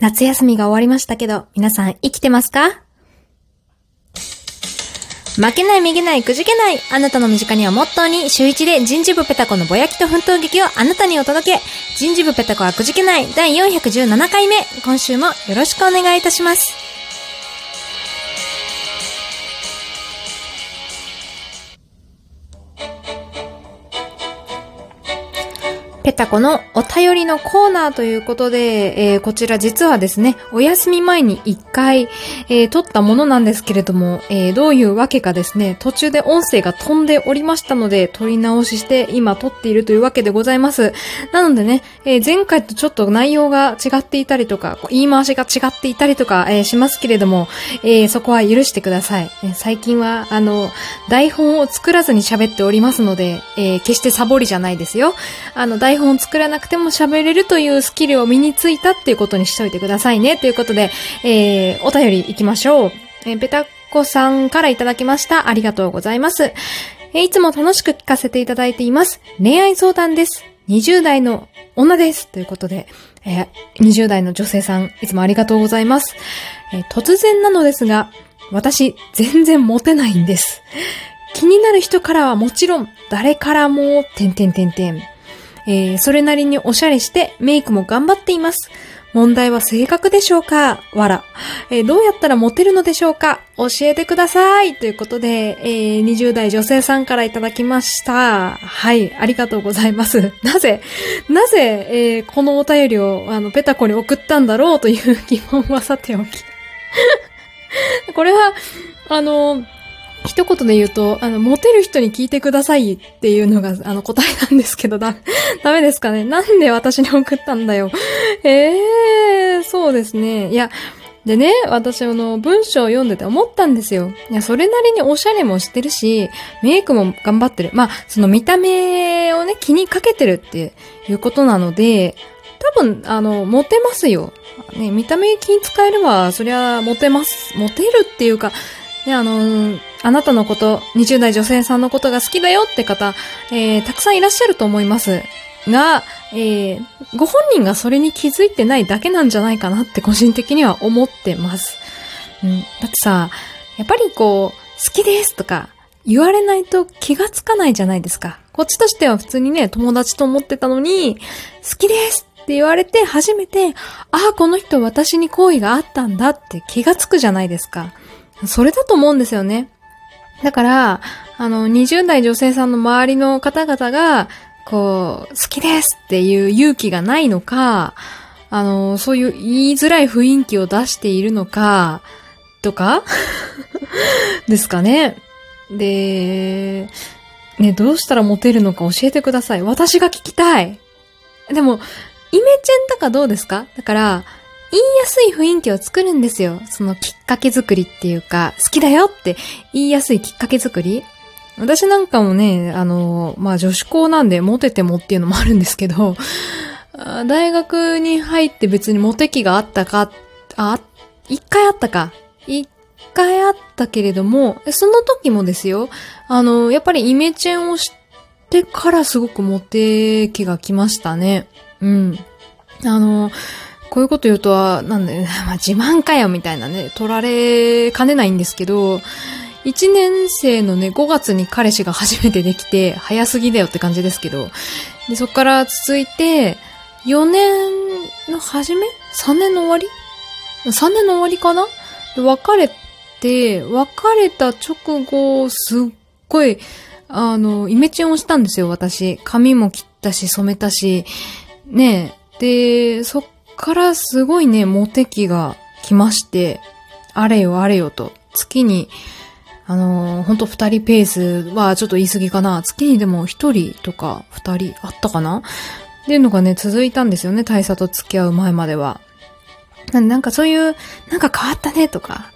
夏休みが終わりましたけど、皆さん生きてますか？負けない、逃げない、くじけない。あなたの身近にはモットーに、週一で人事部ペタコのぼやきと奮闘劇をあなたにお届け。人事部ペタコはくじけない第417回目。今週もよろしくお願いいたします。ペタコのお便りのコーナーということで、えー、こちら実はですね、お休み前に一回、えー、撮ったものなんですけれども、えー、どういうわけかですね、途中で音声が飛んでおりましたので、撮り直しして今撮っているというわけでございます。なのでね、え前回とちょっと内容が違っていたりとか、言い回しが違っていたりとか、えしますけれども、えそこは許してください。最近は、あの、台本を作らずに喋っておりますので、え決してサボりじゃないですよ。あの、台台本作らなくても喋れるというスキルを身についたっていうことにしといてくださいね。ということで、えー、お便り行きましょう。えー、ペタコさんからいただきました。ありがとうございます。えー、いつも楽しく聞かせていただいています。恋愛相談です。20代の女です。ということで、えー、20代の女性さん、いつもありがとうございます。えー、突然なのですが、私、全然モテないんです。気になる人からはもちろん、誰からも、てんてんてんてん。えー、それなりにおしゃれしてメイクも頑張っています。問題は性格でしょうか？わら。えー、どうやったらモテるのでしょうか？教えてくださいということで、えー、20代女性さんからいただきました。はい、ありがとうございます。なぜ、なぜ、えー、このお便りを、あの、ペタコに送ったんだろうという疑問はさておき。これは、あの、一言で言うと、あの、モテる人に聞いてくださいっていうのが、あの、答えなんですけど、だ、ダメですかねなんで私に送ったんだよ。え えー、そうですね。いや、でね、私あの、文章を読んでて思ったんですよ。いや、それなりにおしゃれもしてるし、メイクも頑張ってる。まあ、その見た目をね、気にかけてるっていうことなので、多分、あの、モテますよ。ね、見た目気に使えれば、そりゃ、モテます。モテるっていうか、ね、あの、あなたのこと、20代女性さんのことが好きだよって方、えー、たくさんいらっしゃると思います。が、えー、ご本人がそれに気づいてないだけなんじゃないかなって個人的には思ってます。うん、だってさ、やっぱりこう、好きですとか言われないと気がつかないじゃないですか。こっちとしては普通にね、友達と思ってたのに、好きですって言われて初めて、ああ、この人私に好意があったんだって気がつくじゃないですか。それだと思うんですよね。だから、あの、20代女性さんの周りの方々が、こう、好きですっていう勇気がないのか、あの、そういう言いづらい雰囲気を出しているのか、とか ですかね。で、ね、どうしたらモテるのか教えてください。私が聞きたい。でも、イメチェンとかどうですか？だから、言いやすい雰囲気を作るんですよ。そのきっかけ作りっていうか、好きだよって言いやすいきっかけ作り。私なんかもね、あの、まあ、女子校なんでモテてもっていうのもあるんですけど、大学に入って別にモテ期があったか、あ、一回あったか。一回あったけれども、その時もですよ、あの、やっぱりイメチェンをしてからすごくモテ期が来ましたね。うん。あの、こういうこと言うとは、なんで、まあ、自慢かよみたいなね、取られかねないんですけど、1年生のね、5月に彼氏が初めてできて、早すぎだよって感じですけど、で、そっから続いて、4年の初め ?3 年の終わり ?3 年の終わりかな？で、別れて、別れた直後、すっごい、あの、イメチェンをしたんですよ、私。髪も切ったし、染めたし、ねで、そっからすごいね、モテ期が来まして、あれよあれよと、月に、あのー、ほんと二人ペースはちょっと言い過ぎかな。月にでも一人とか二人あったかな？っていうのがね、続いたんですよね、大佐と付き合う前までは。なんかそういう、なんか変わったねとか、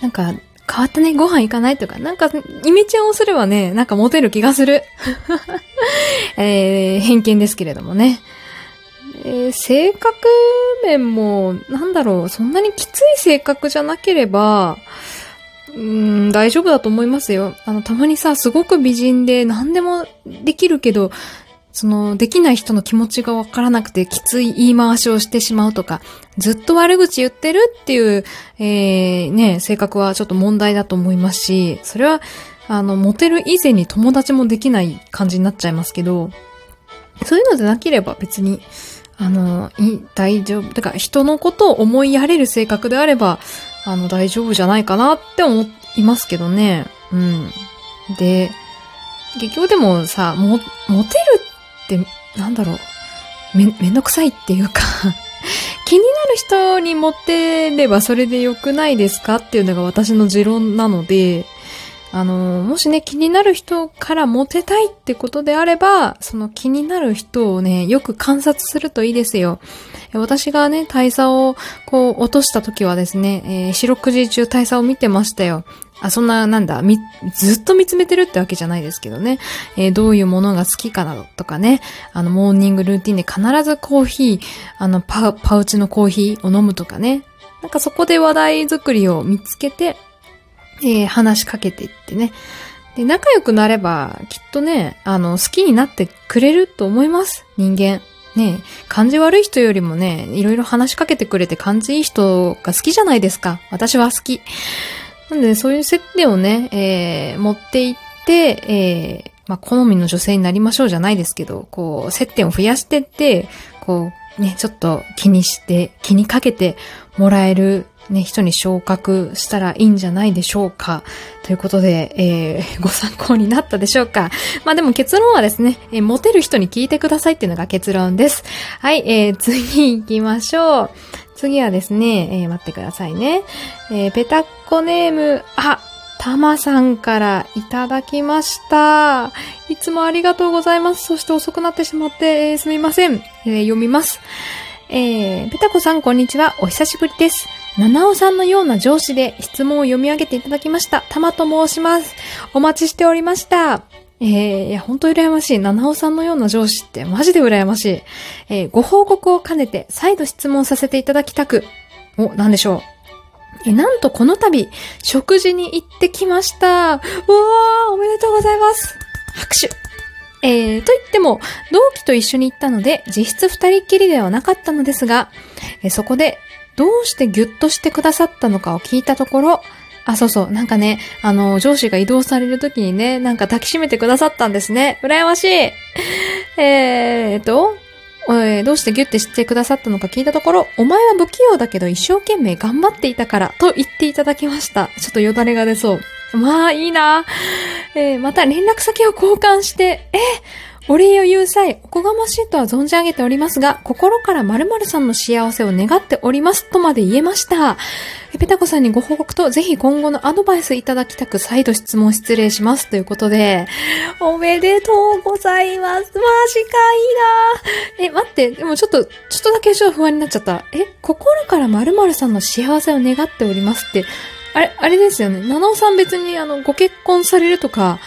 なんか変わったね、ご飯行かないとか、なんかイメチェンをすればね、なんかモテる気がする。えー、偏見ですけれどもね。えー、性格面も、なんだろう、そんなにきつい性格じゃなければ、うん、大丈夫だと思いますよ。あの、たまにさ、すごく美人で何でもできるけど、その、できない人の気持ちがわからなくてきつい言い回しをしてしまうとか、ずっと悪口言ってるっていう、えー、ね、性格はちょっと問題だと思いますし、それは、あの、モテる以前に友達もできない感じになっちゃいますけど、そういうのでなければ別に、あの、大丈夫。だから人のことを思いやれる性格であれば、あの、大丈夫じゃないかなって思いますけどね。うん。で、結局でもさ、も、モテるって、なんだろう。め、めんどくさいっていうか 気になる人に持ってればそれで良くないですかっていうのが私の持論なので、あの、もしね、気になる人からモテたいってことであれば、その気になる人をね、よく観察するといいですよ。私がね、大佐をこう落とした時はですね、えー、四六時中大佐を見てましたよ。あ、そんな、なんだ、み、ずっと見つめてるってわけじゃないですけどね。えー、どういうものが好きかなどとかね。あの、モーニングルーティンで必ずコーヒー、あの、パ、パウチのコーヒーを飲むとかね。なんかそこで話題作りを見つけて、えー、話しかけていってね。で、仲良くなれば、きっとね、あの、好きになってくれると思います。人間。ね感じ悪い人よりもね、いろいろ話しかけてくれて感じいい人が好きじゃないですか。私は好き。なんで、そういう接点をね、えー、持っていって、えー、まあ、好みの女性になりましょうじゃないですけど、こう、接点を増やしてって、こう、ね、ちょっと気にして、気にかけてもらえるね、人に昇格したらいいんじゃないでしょうか。ということで、えー、ご参考になったでしょうか。まあでも結論はですね、えー、モテる人に聞いてくださいっていうのが結論です。はい、えー、次行きましょう。次はですね、えー、待ってくださいね。えー、ペタッコネーム、あ、たまさんからいただきました。いつもありがとうございます。そして遅くなってしまって、えー、すみません。えー、読みます。えー、ペタコさんこんにちは。お久しぶりです。七尾さんのような上司で質問を読み上げていただきました。たまと申します。お待ちしておりました。えー、いや、ほんと羨ましい。七尾さんのような上司ってマジで羨ましい。えー、ご報告を兼ねて再度質問させていただきたく。お、なんでしょう。え、なんとこの度、食事に行ってきました。うわー、おめでとうございます。拍手。えー、と言っても、同期と一緒に行ったので、実質二人っきりではなかったのですが、えそこでどうしてギュッとしてくださったのかを聞いたところ、あ、そうそう。なんかね、あの、上司が移動されるときにね、なんか抱きしめてくださったんですね。羨ましい。えーと、えー、どうしてギュッてしてくださったのか聞いたところ、お前は不器用だけど一生懸命頑張っていたから、と言っていただきました。ちょっとよだれが出そう。まあ、いいな。えー、また連絡先を交換して、えお礼を言う際、おこがましいとは存じ上げておりますが、心から〇〇さんの幸せを願っておりますとまで言えました。ペタコさんにご報告と、ぜひ今後のアドバイスいただきたく、再度質問失礼します。ということで、おめでとうございます。マジかいいなえ、待って、でもちょっと、ちょっとだけちょっと不安になっちゃった。え、心から〇〇さんの幸せを願っておりますって、あれ、あれですよね。七尾さん別にあの、ご結婚されるとか、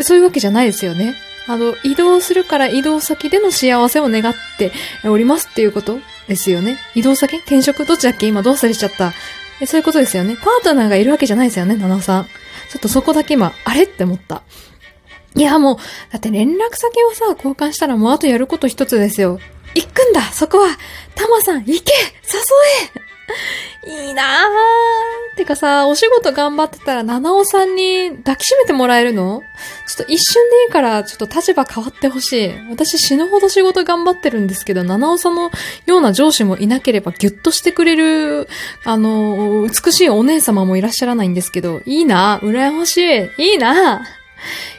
そういうわけじゃないですよね。あの、移動するから移動先での幸せを願っておりますっていうことですよね。移動先？転職どっちだっけ？今どうされちゃった？そういうことですよね。パートナーがいるわけじゃないですよね、七尾さん。ちょっとそこだけ今、あれって思った。いや、もう、だって連絡先をさ、交換したらもうあとやること一つですよ。行くんだそこはタマさん、行け誘え いいなぁ。てかさ、お仕事頑張ってたら、七尾さんに抱きしめてもらえるの？ちょっと一瞬でいいから、ちょっと立場変わってほしい。私死ぬほど仕事頑張ってるんですけど、七尾さんのような上司もいなければギュッとしてくれる、あの、美しいお姉様もいらっしゃらないんですけど、いいなぁ羨ましい。いいな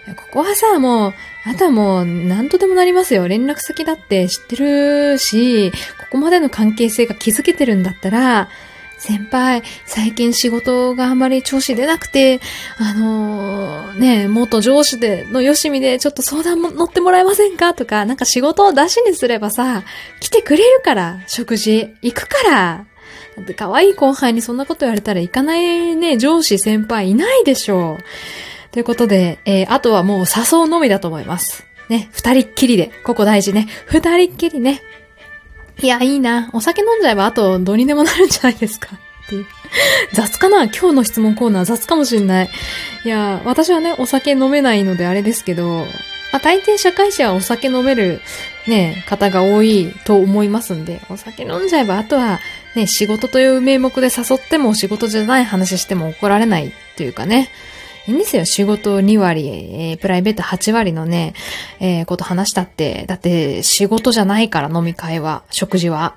ぁここはさ、もう、あとはもう、何とでもなりますよ。連絡先だって知ってるし、ここまでの関係性が築けてるんだったら、先輩、最近仕事があんまり調子出なくて、あのー、ね、元上司で、のよしみでちょっと相談も乗ってもらえませんかとか、なんか仕事を出しにすればさ、来てくれるから、食事、行くから。だって可愛い後輩にそんなこと言われたら行かないね、上司先輩いないでしょう。ということで、えー、あとはもう誘うのみだと思います。ね、二人っきりで、ここ大事ね。二人っきりね。いや、いいな。お酒飲んじゃえばあとどうにでもなるんじゃないですか。っていう。雑かな？今日の質問コーナー雑かもしんない。いや、私はね、お酒飲めないのであれですけど、まあ、大抵社会者はお酒飲めるね、方が多いと思いますんで、お酒飲んじゃえば、あとはね、仕事という名目で誘っても仕事じゃない話しても怒られないというかね。いいんですよ。仕事2割、えー、プライベート8割のね、えー、こと話したって。だって仕事じゃないから飲み会は、食事は。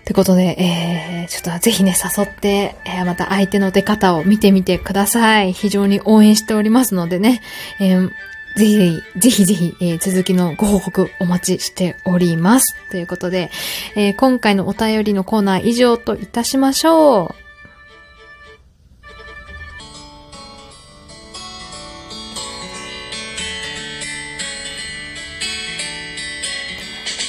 ってことで、えー、ちょっとぜひね、誘って、えー、また相手の出方を見てみてください。非常に応援しておりますのでね、えー、ぜひぜひ、ぜひぜひ、えー、続きのご報告お待ちしております。ということで、えー、今回のお便りのコーナー以上といたしましょう。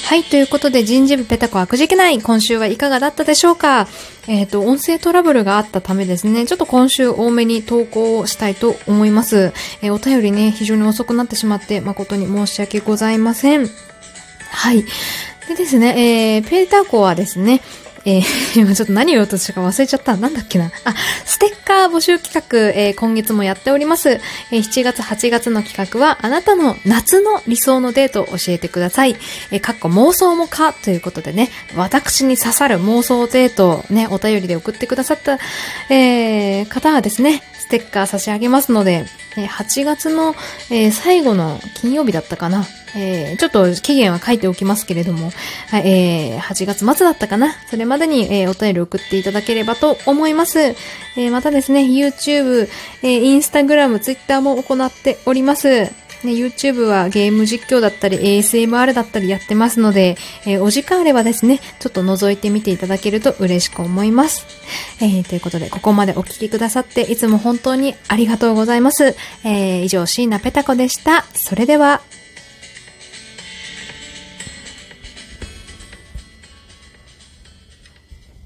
はい、ということで人事部ペタコ悪事けない今週はいかがだったでしょうか？えっ、ー、と、音声トラブルがあったためですね、ちょっと今週多めに投稿をしたいと思います。えー、お便りね、非常に遅くなってしまって誠に申し訳ございません。はい。でですね、えー、ペータコはですね、えー、今ちょっと何を言おうとしたか忘れちゃった。なんだっけな。あ、ステッカー募集企画、えー、今月もやっております。えー、7月、8月の企画は、あなたの夏の理想のデートを教えてください。えー、かっこ妄想もかということでね、私に刺さる妄想デートをね、お便りで送ってくださった、えー、方はですね、ステッカー差し上げますので、え8月の、え最後の金曜日だったかな。えー、ちょっと期限は書いておきますけれども、はい、えー、8月末だったかな。それまでに、えー、お便り送っていただければと思います。えー、またですね、YouTube、えー、Instagram、Twitter も行っております。ね、YouTube はゲーム実況だったり ASMR だったりやってますので、えー、お時間あればですね、ちょっと覗いてみていただけると嬉しく思います。えー、ということで、ここまでお聞きくださっていつも本当にありがとうございます。えー、以上、椎名ペタ子でした。それでは、